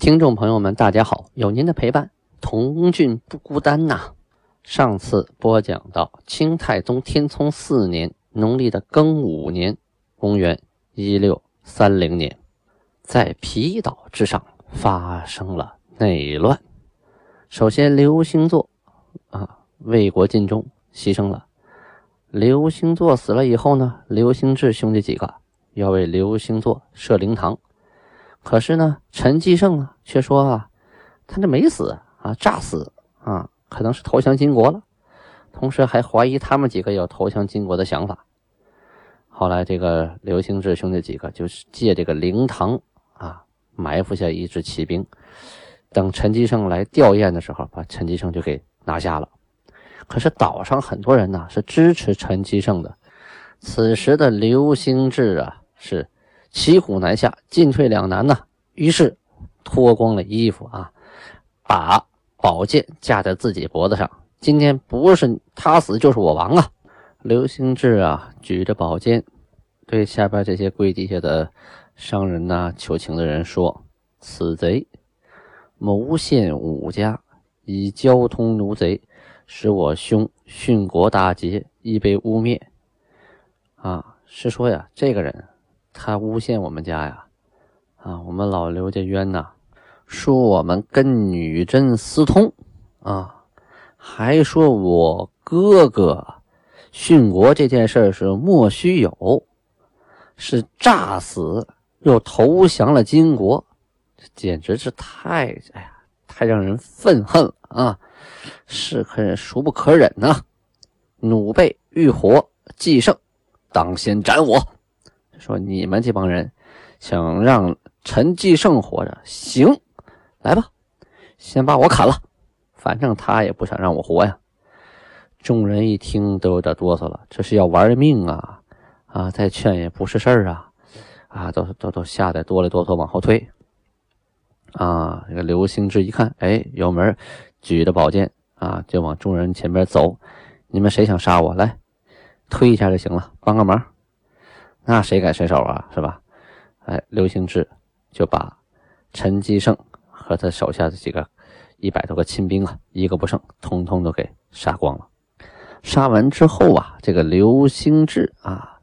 听众朋友们，大家好！有您的陪伴，童俊不孤单呐。上次播讲到清太宗天聪四年农历的庚午年，公元一六三零年，在皮岛之上发生了内乱。首先，刘星座啊为国尽忠，牺牲了。刘星座死了以后呢，刘兴志兄弟几个要为刘星座设灵堂。可是呢，陈继胜啊，却说啊，他这没死啊，诈死啊，可能是投降金国了。同时还怀疑他们几个有投降金国的想法。后来这个刘兴志兄弟几个就是借这个灵堂啊，埋伏下一支骑兵，等陈继胜来吊唁的时候，把陈继胜就给拿下了。可是岛上很多人呢是支持陈继胜的。此时的刘兴志啊是。骑虎难下，进退两难呐。于是脱光了衣服啊，把宝剑架在自己脖子上。今天不是他死，就是我亡啊！刘兴志啊，举着宝剑，对下边这些跪地下的商人呐、求情的人说：“此贼谋陷武家，以交通奴贼，使我兄殉国大捷，已被污蔑。”啊，是说呀，这个人。他诬陷我们家呀，啊，我们老刘家冤呐，说我们跟女真私通啊，还说我哥哥殉国这件事是莫须有，是诈死又投降了金国，这简直是太哎呀，太让人愤恨了啊！是可忍孰不可忍呐！奴婢欲活，继胜当先斩我。说你们这帮人想让陈继胜活着，行，来吧，先把我砍了，反正他也不想让我活呀。众人一听都有点哆嗦了，这是要玩命啊！啊，再劝也不是事儿啊！啊，都都都吓得哆里哆嗦往后退。啊，这个刘兴志一看，哎，有门，举着宝剑啊，就往众人前边走。你们谁想杀我？来，推一下就行了，帮个忙。那谁敢伸手啊？是吧？哎，刘兴志就把陈继胜和他手下的几个一百多个亲兵啊，一个不剩，通通都给杀光了。杀完之后啊，这个刘兴志啊，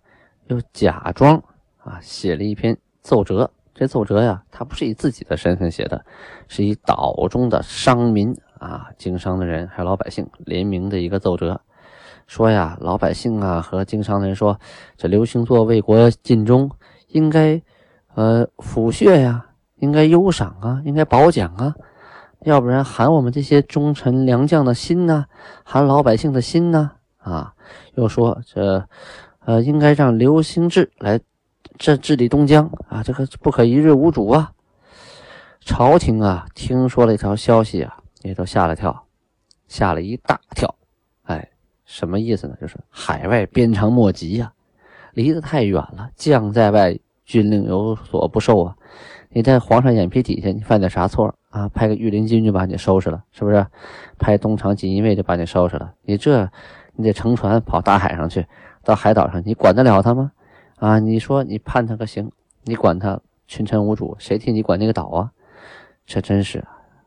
又假装啊写了一篇奏折。这奏折呀，他不是以自己的身份写的，是以岛中的商民啊、经商的人还有老百姓联名的一个奏折。说呀，老百姓啊和经商的人说，这刘星座为国尽忠，应该呃抚恤呀，应该优赏啊，应该褒奖啊，要不然寒我们这些忠臣良将的心呢，寒老百姓的心呢啊。又说这呃应该让刘兴志来治治理东江啊，这个不可一日无主啊。朝廷啊听说了一条消息啊，也都吓了跳，吓了一大跳，什么意思呢？就是海外鞭长莫及呀，离得太远了。将在外，军令有所不受啊。你在皇上眼皮底下，你犯点啥错啊？派个御林军就把你收拾了，是不是？派东厂锦衣卫就把你收拾了。你这，你得乘船跑大海上去，到海岛上，你管得了他吗？啊，你说你判他个刑，你管他群臣无主，谁替你管那个岛啊？这真是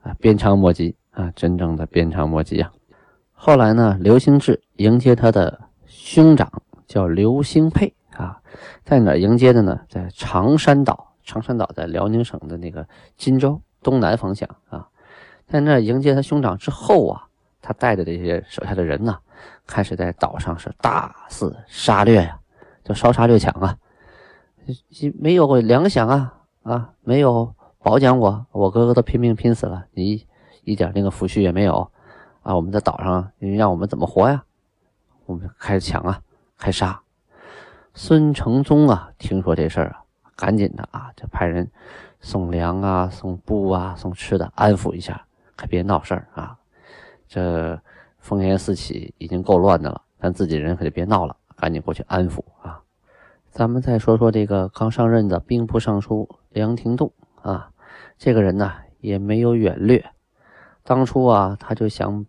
啊，鞭长莫及啊，真正的鞭长莫及呀。后来呢，刘兴志迎接他的兄长，叫刘兴沛啊，在哪迎接的呢？在长山岛，长山岛在辽宁省的那个金州东南方向啊，在那迎接他兄长之后啊，他带着这些手下的人呢，开始在岛上是大肆杀掠呀，就烧杀掠抢啊，没有粮饷啊啊，没有褒奖我，我哥哥都拼命拼死了，你一点那个抚恤也没有。啊，我们在岛上，你让我们怎么活呀？我们开始抢啊，开杀。孙承宗啊，听说这事儿啊，赶紧的啊，就派人送粮啊，送布啊，送吃的，安抚一下，可别闹事儿啊！这烽烟四起，已经够乱的了，咱自己人可就别闹了，赶紧过去安抚啊！咱们再说说这个刚上任的兵部尚书梁廷栋啊，这个人呢也没有远略，当初啊他就想，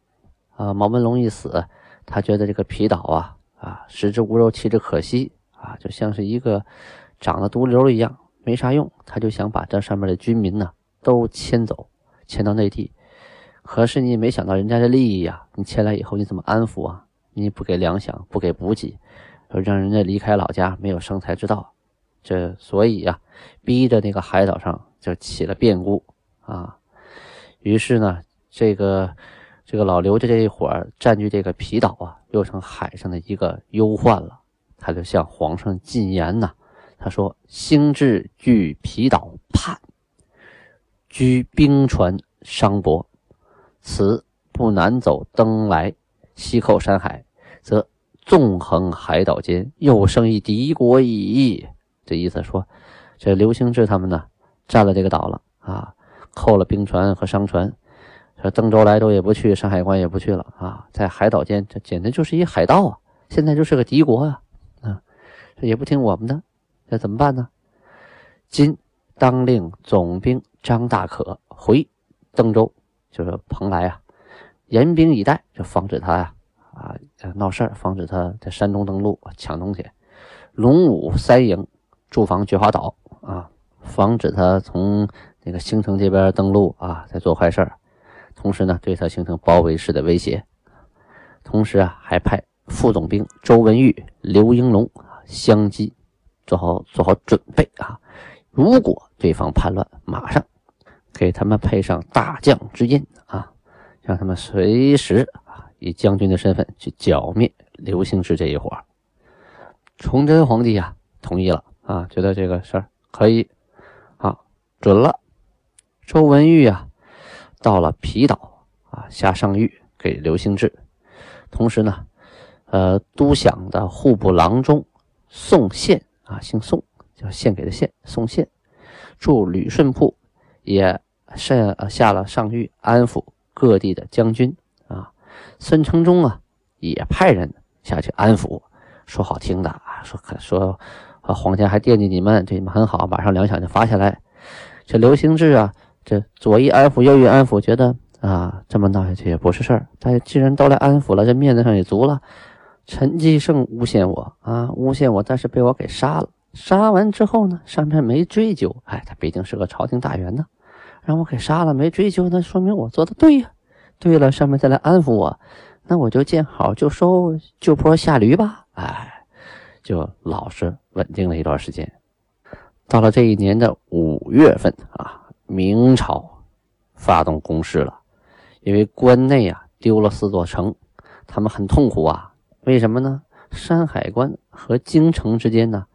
啊毛文龙一死，他觉得这个皮岛啊啊食之无肉，弃之可惜啊，就像是一个长了毒瘤一样，没啥用，他就想把这上面的军民呢都迁走。迁到内地，可是你没想到人家的利益呀！你迁来以后你怎么安抚啊？你不给粮饷，不给补给，让人家离开老家，没有生财之道。这所以呀，逼着那个海岛上就起了变故啊。于是呢，这个这个老刘家这一伙占据这个皮岛啊，又成海上的一个忧患了。他就向皇上进言呐，他说：“兴志据皮岛畔。”居冰船商泊，此不南走登来，西扣山海，则纵横海岛间，又生一敌国矣。这意思说，这刘兴志他们呢，占了这个岛了啊，扣了冰船和商船，说登州来州也不去，山海关也不去了啊，在海岛间，这简直就是一海盗啊！现在就是个敌国啊，啊，这也不听我们的，这怎么办呢？今当令总兵。张大可回登州，就是蓬莱啊，严兵以待，就防止他呀啊闹事儿，防止他在山东登陆抢东西。龙武三营驻防菊花岛啊，防止他从那个兴城这边登陆啊，再做坏事儿。同时呢，对他形成包围式的威胁。同时啊，还派副总兵周文玉、刘英龙相机，做好做好准备啊。如果对方叛乱，马上。给他们配上大将之印啊，让他们随时啊以将军的身份去剿灭刘兴志这一伙。崇祯皇帝啊同意了啊，觉得这个事儿可以，好准了。周文玉啊到了皮岛啊下上谕给刘兴志，同时呢，呃，都饷的户部郎中宋宪啊，姓宋，叫献给的献，宋宪驻旅顺铺。也下下了上谕，安抚各地的将军啊。孙承宗啊，也派人下去安抚，说好听的啊，说可说皇家还惦记你们，对你们很好，马上粮饷就发下来。这刘兴志啊，这左一安抚，右一安抚，觉得啊，这么闹下去也不是事儿。但既然都来安抚了，这面子上也足了。陈继胜诬陷我啊，诬陷我，但是被我给杀了。杀完之后呢，上面没追究。哎，他毕竟是个朝廷大员呢，让我给杀了，没追究，那说明我做的对呀。对了，上面再来安抚我，那我就见好就收，就坡下驴吧。哎，就老实稳定了一段时间。到了这一年的五月份啊，明朝发动攻势了，因为关内啊丢了四座城，他们很痛苦啊。为什么呢？山海关和京城之间呢？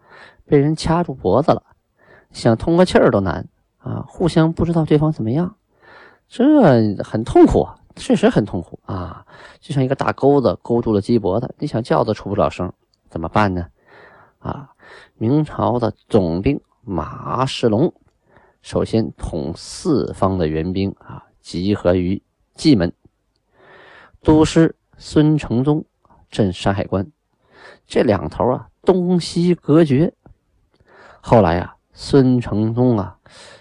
被人掐住脖子了，想通个气儿都难啊！互相不知道对方怎么样，这很痛苦啊，确实很痛苦啊！就像一个大钩子勾住了鸡脖子，你想叫都出不了声，怎么办呢？啊！明朝的总兵马世龙首先统四方的援兵啊，集合于蓟门，都师孙承宗镇山海关，这两头啊东西隔绝。后来呀，孙承宗啊，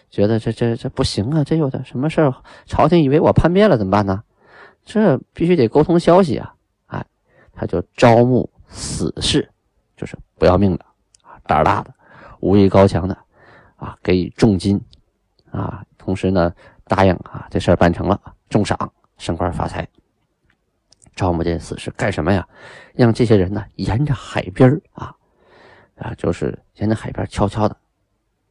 觉得这这这不行啊，这有点什么事儿，朝廷以为我叛变了怎么办呢？这必须得沟通消息啊！哎，他就招募死士，就是不要命的，胆大的，武艺高强的啊，给予重金啊，同时呢，答应啊，这事儿办成了，重赏，升官发财。招募这死士干什么呀？让这些人呢，沿着海边啊。啊，就是沿着海边悄悄的，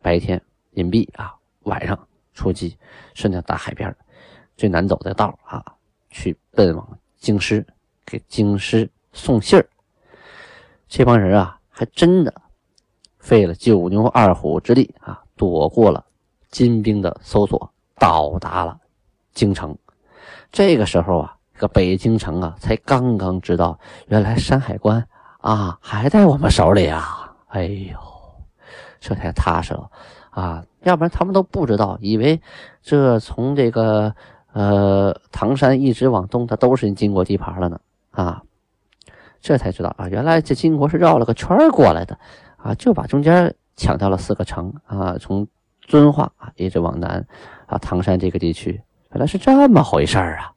白天隐蔽啊，晚上出击，顺着大海边最难走的道啊，去奔往京师，给京师送信儿。这帮人啊，还真的费了九牛二虎之力啊，躲过了金兵的搜索，到达了京城。这个时候啊，这个北京城啊，才刚刚知道，原来山海关啊，还在我们手里啊。哎呦，这才踏实了啊！要不然他们都不知道，以为这从这个呃，唐山一直往东，它都是金国地盘了呢啊。这才知道啊，原来这金国是绕了个圈过来的啊，就把中间抢掉了四个城啊，从遵化啊一直往南啊，唐山这个地区原来是这么回事儿啊。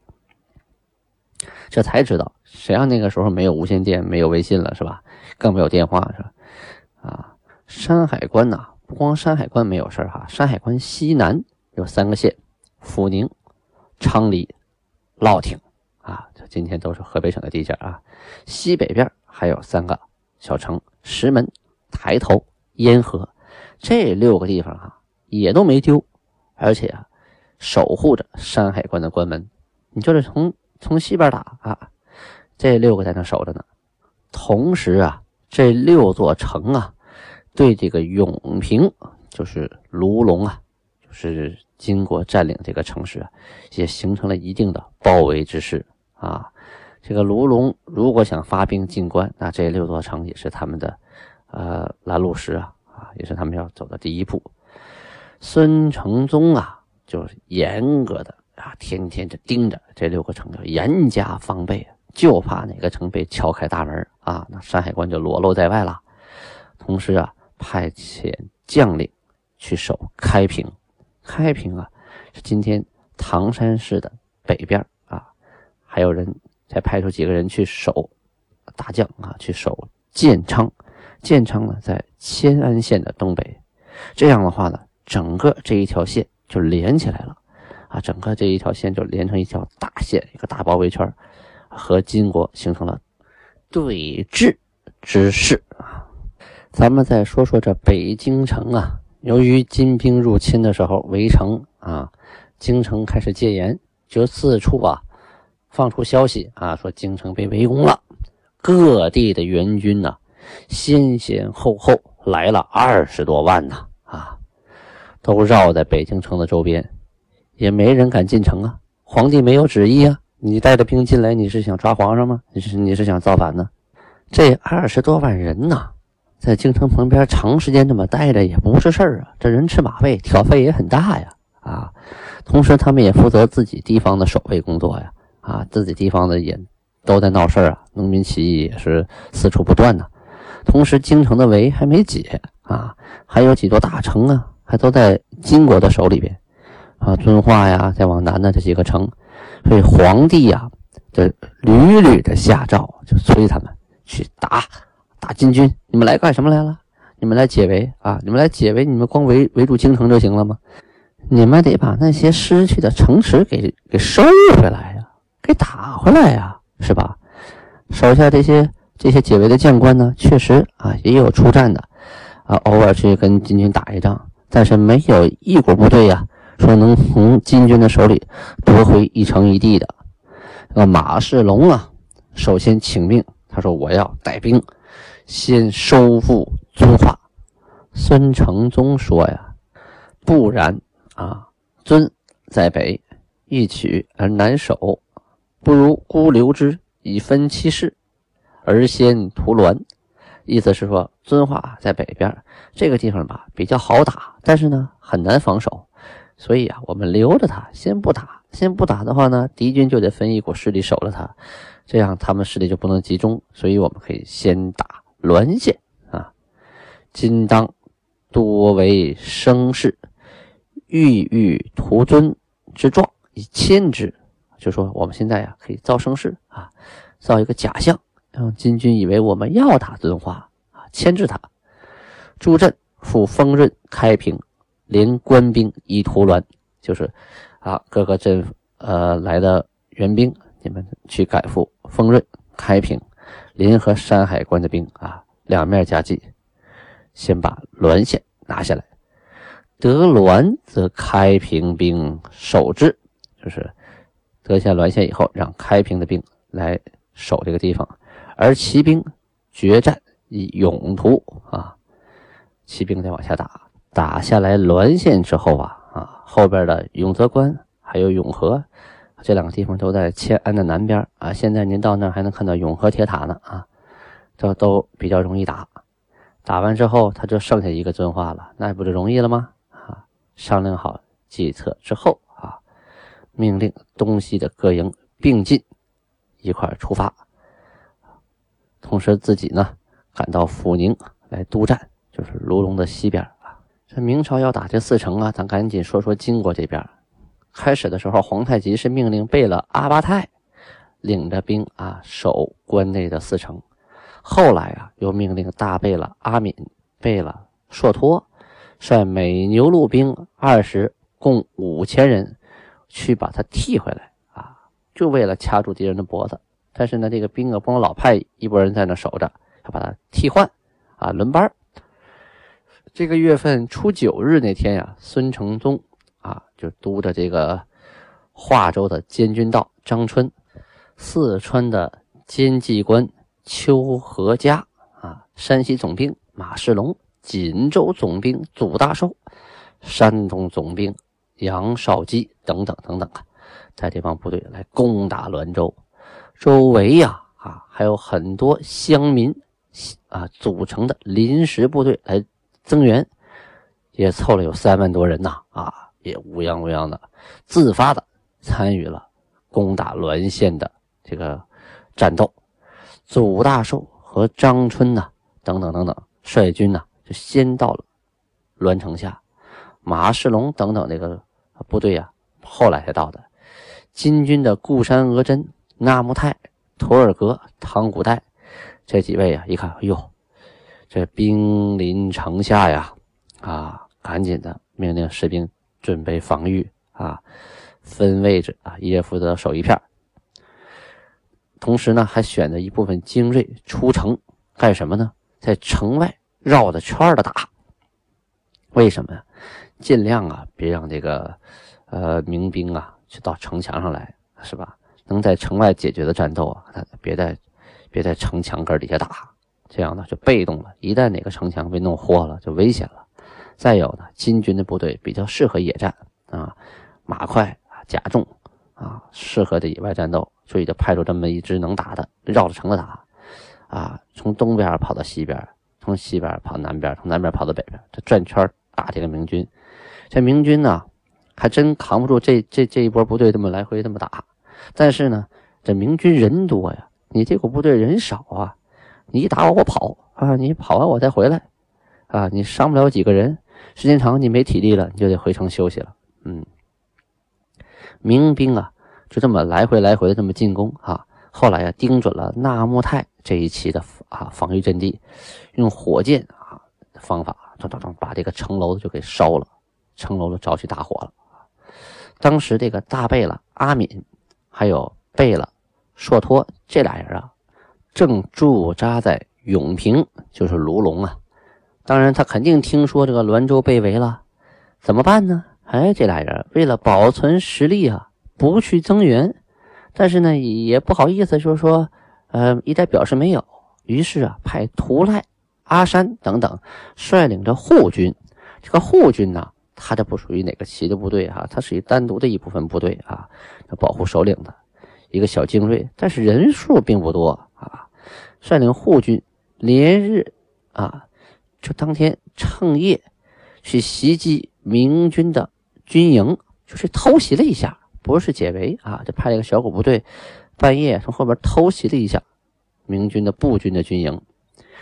这才知道，谁让那个时候没有无线电，没有微信了是吧？更没有电话是吧？啊，山海关呐，不光山海关没有事儿哈，山海关西南有三个县：阜宁、昌黎、乐亭啊，这今天都是河北省的地界啊。西北边还有三个小城：石门、抬头、烟河，这六个地方哈也都没丢，而且啊，守护着山海关的关门。你就是从从西边打啊，这六个在那守着呢。同时啊，这六座城啊，对这个永平，就是卢龙啊，就是金国占领这个城市，也形成了一定的包围之势啊。这个卢龙如果想发兵进关，那这六座城也是他们的呃拦路石啊啊，也是他们要走的第一步。孙承宗啊，就是严格的啊，天天就盯着这六个城，严加防备。就怕哪个城被敲开大门啊，那山海关就裸露在外了。同时啊，派遣将领去守开平。开平啊，是今天唐山市的北边啊。还有人再派出几个人去守大将啊，去守建昌。建昌呢，在迁安县的东北。这样的话呢，整个这一条线就连起来了啊，整个这一条线就连成一条大线，一个大包围圈。和金国形成了对峙之势啊！咱们再说说这北京城啊，由于金兵入侵的时候围城啊，京城开始戒严，就四处啊放出消息啊，说京城被围攻了。各地的援军呢，先先后后来了二十多万呢，都绕在北京城的周边，也没人敢进城啊。皇帝没有旨意啊。你带着兵进来，你是想抓皇上吗？你是你是想造反呢？这二十多万人呐，在京城旁边长时间这么待着也不是事儿啊。这人吃马喂，挑费也很大呀。啊，同时他们也负责自己地方的守卫工作呀。啊，自己地方的也都在闹事儿啊，农民起义也是四处不断呢。同时，京城的围还没解啊，还有几座大城啊，还都在金国的手里边啊，遵化呀，再往南的这几个城。所以皇帝呀，就屡屡的下诏，就催他们去打打金军。你们来干什么来了？你们来解围啊！你们来解围，你们光围围住京城就行了吗？你们得把那些失去的城池给给收回来呀，给打回来呀，是吧？手下这些这些解围的将官呢，确实啊也有出战的啊，偶尔去跟金军打一仗，但是没有一股部队呀。说能从金军的手里夺回一城一地的，那马世龙啊，首先请命，他说我要带兵先收复遵化。孙承宗说呀，不然啊，尊在北，易取而难守，不如孤留之以分其势，而先屠滦。意思是说，遵化在北边这个地方吧，比较好打，但是呢，很难防守。所以啊，我们留着他，先不打。先不打的话呢，敌军就得分一股势力守着他，这样他们势力就不能集中。所以我们可以先打滦县啊。今当多为声势，欲欲屠尊之状以牵之，就说我们现在呀可以造声势啊，造一个假象，让金军以为我们要打遵化啊，牵制他。朱镇赴丰润、开平。连官兵以屠滦，就是啊，各个镇呃来的援兵，你们去赶赴丰润、开平，联合山海关的兵啊，两面夹击，先把滦县拿下来。得滦则开平兵守之，就是得下滦县以后，让开平的兵来守这个地方，而骑兵决战以永图啊，骑兵再往下打。打下来滦县之后啊啊，后边的永泽关还有永和这两个地方都在迁安的南边啊。现在您到那儿还能看到永和铁塔呢啊，这都比较容易打。打完之后，他就剩下一个遵化了，那不就容易了吗？啊，商量好计策之后啊，命令东西的各营并进，一块出发。同时自己呢赶到阜宁来督战，就是卢龙的西边啊。这明朝要打这四城啊，咱赶紧说说金国这边。开始的时候，皇太极是命令贝勒阿巴泰领着兵啊守关内的四城，后来啊又命令大贝勒阿敏、贝勒硕托率美牛鹿兵二十，共五千人去把他替回来啊，就为了掐住敌人的脖子。但是呢，这个兵啊不能老派一拨人在那守着，要把他替换啊，轮班。这个月份初九日那天呀，孙承宗。啊，就督着这个华州的监军道张春，四川的监济官邱和嘉啊，山西总兵马世龙，锦州总兵祖大寿，山东总兵杨绍基等等等等啊，在这帮部队来攻打滦州，周围呀啊还有很多乡民啊组成的临时部队来增援，也凑了有三万多人呐啊。也乌泱乌泱的，自发的参与了攻打滦县的这个战斗。祖大寿和张春呐，等等等等，率军呢就先到了滦城下。马世龙等等那个部队呀，后来才到的。金军的固山额真、纳木泰、图尔格、唐古代这几位啊，一看，哎呦，这兵临城下呀，啊，赶紧的命令士兵。准备防御啊，分位置啊，一人负责守一片。同时呢，还选择一部分精锐出城干什么呢？在城外绕着圈的打。为什么呀？尽量啊，别让这个呃民兵啊去到城墙上来，是吧？能在城外解决的战斗啊，他别在别在城墙根底下打，这样呢就被动了。一旦哪个城墙被弄豁了，就危险了。再有呢，金军的部队比较适合野战啊，马快啊，甲重啊，适合这野外战斗，所以就派出这么一支能打的，绕着城子打啊，从东边跑到西边，从西边跑南边，从南边跑到北边，这转圈打这个明军。这明军呢，还真扛不住这这这一波部队这么来回这么打。但是呢，这明军人多呀，你这股部队人少啊，你一打我我跑啊，你跑完我再回来啊，你伤不了几个人。时间长，你没体力了，你就得回城休息了。嗯，民兵啊，就这么来回来回的这么进攻啊。后来啊，盯准了纳木泰这一期的啊防御阵地，用火箭啊方法，咚咚咚把这个城楼就给烧了，城楼都着起大火了。当时这个大贝勒阿敏，还有贝勒硕托这俩人啊，正驻扎在永平，就是卢龙啊。当然，他肯定听说这个滦州被围了，怎么办呢？哎，这俩人为了保存实力啊，不去增援，但是呢，也不好意思，就是说，呃，一再表示没有。于是啊，派图赖、阿山等等率领着护军。这个护军呢，他这不属于哪个旗的部队哈，他属于单独的一部分部队啊，保护首领的一个小精锐，但是人数并不多啊。率领护军连日啊。就当天趁夜去袭击明军的军营，就是偷袭了一下，不是解围啊，就派了一个小股部队，半夜从后边偷袭了一下明军的步军的军营。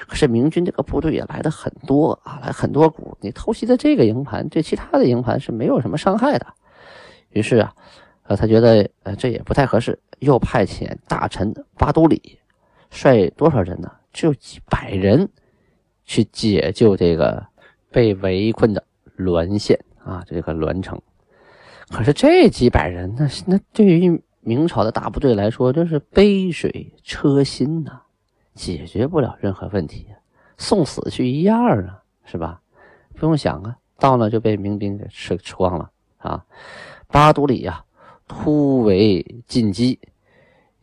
可是明军这个部队也来的很多啊，来很多股，你偷袭的这个营盘对其他的营盘是没有什么伤害的。于是啊，呃，他觉得呃这也不太合适，又派遣大臣巴都里率多少人呢？只有几百人。去解救这个被围困的滦县啊，这个滦城。可是这几百人，那那对于明朝的大部队来说，真是杯水车薪呐，解决不了任何问题，送死去一样啊，是吧？不用想啊，到了就被民兵给吃吃光了啊。巴都里呀，突围进击，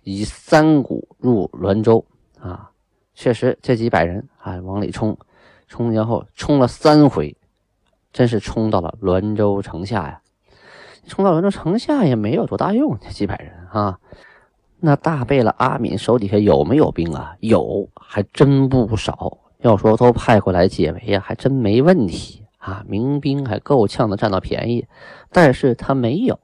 以三股入滦州啊。确实，这几百人啊，往里冲，冲前后冲了三回，真是冲到了滦州城下呀！冲到滦州城下也没有多大用，这几百人啊，那大贝勒阿敏手底下有没有兵啊？有，还真不少。要说都派过来解围啊，还真没问题啊。民兵还够呛的占到便宜，但是他没有，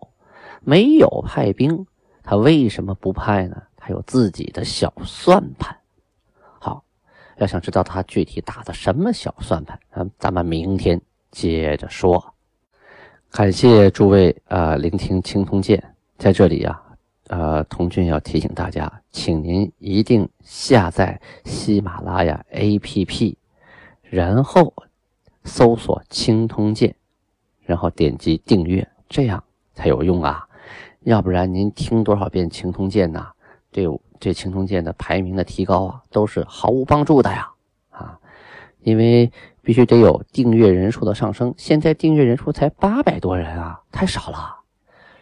没有派兵，他为什么不派呢？他有自己的小算盘。好，要想知道他具体打的什么小算盘，咱咱们明天接着说。感谢诸位啊，聆听青铜剑，在这里呀，呃，童俊要提醒大家，请您一定下载喜马拉雅 APP，然后搜索青铜剑，然后点击订阅，这样才有用啊！要不然您听多少遍青铜剑呐，对这青铜剑的排名的提高啊，都是毫无帮助的呀！啊，因为。必须得有订阅人数的上升，现在订阅人数才八百多人啊，太少了，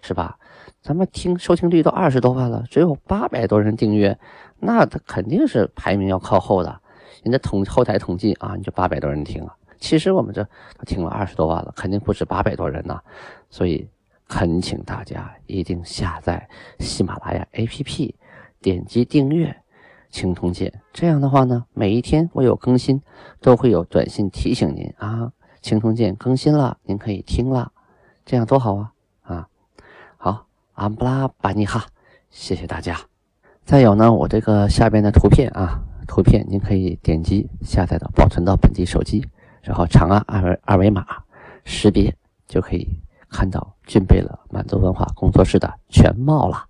是吧？咱们听收听率都二十多万了，只有八百多人订阅，那他肯定是排名要靠后的。人家统后台统计啊，你就八百多人听啊，其实我们这都听了二十多万了，肯定不止八百多人呐。所以恳请大家一定下载喜马拉雅 APP，点击订阅。青铜剑，这样的话呢，每一天我有更新，都会有短信提醒您啊。青铜剑更新了，您可以听了，这样多好啊！安布拉巴尼哈，谢谢大家。再有呢，我这个下边的图片啊，图片您可以点击下载到保存到本地手机，然后长按二维二维码识别，就可以看到具备了满族文化工作室的全貌了。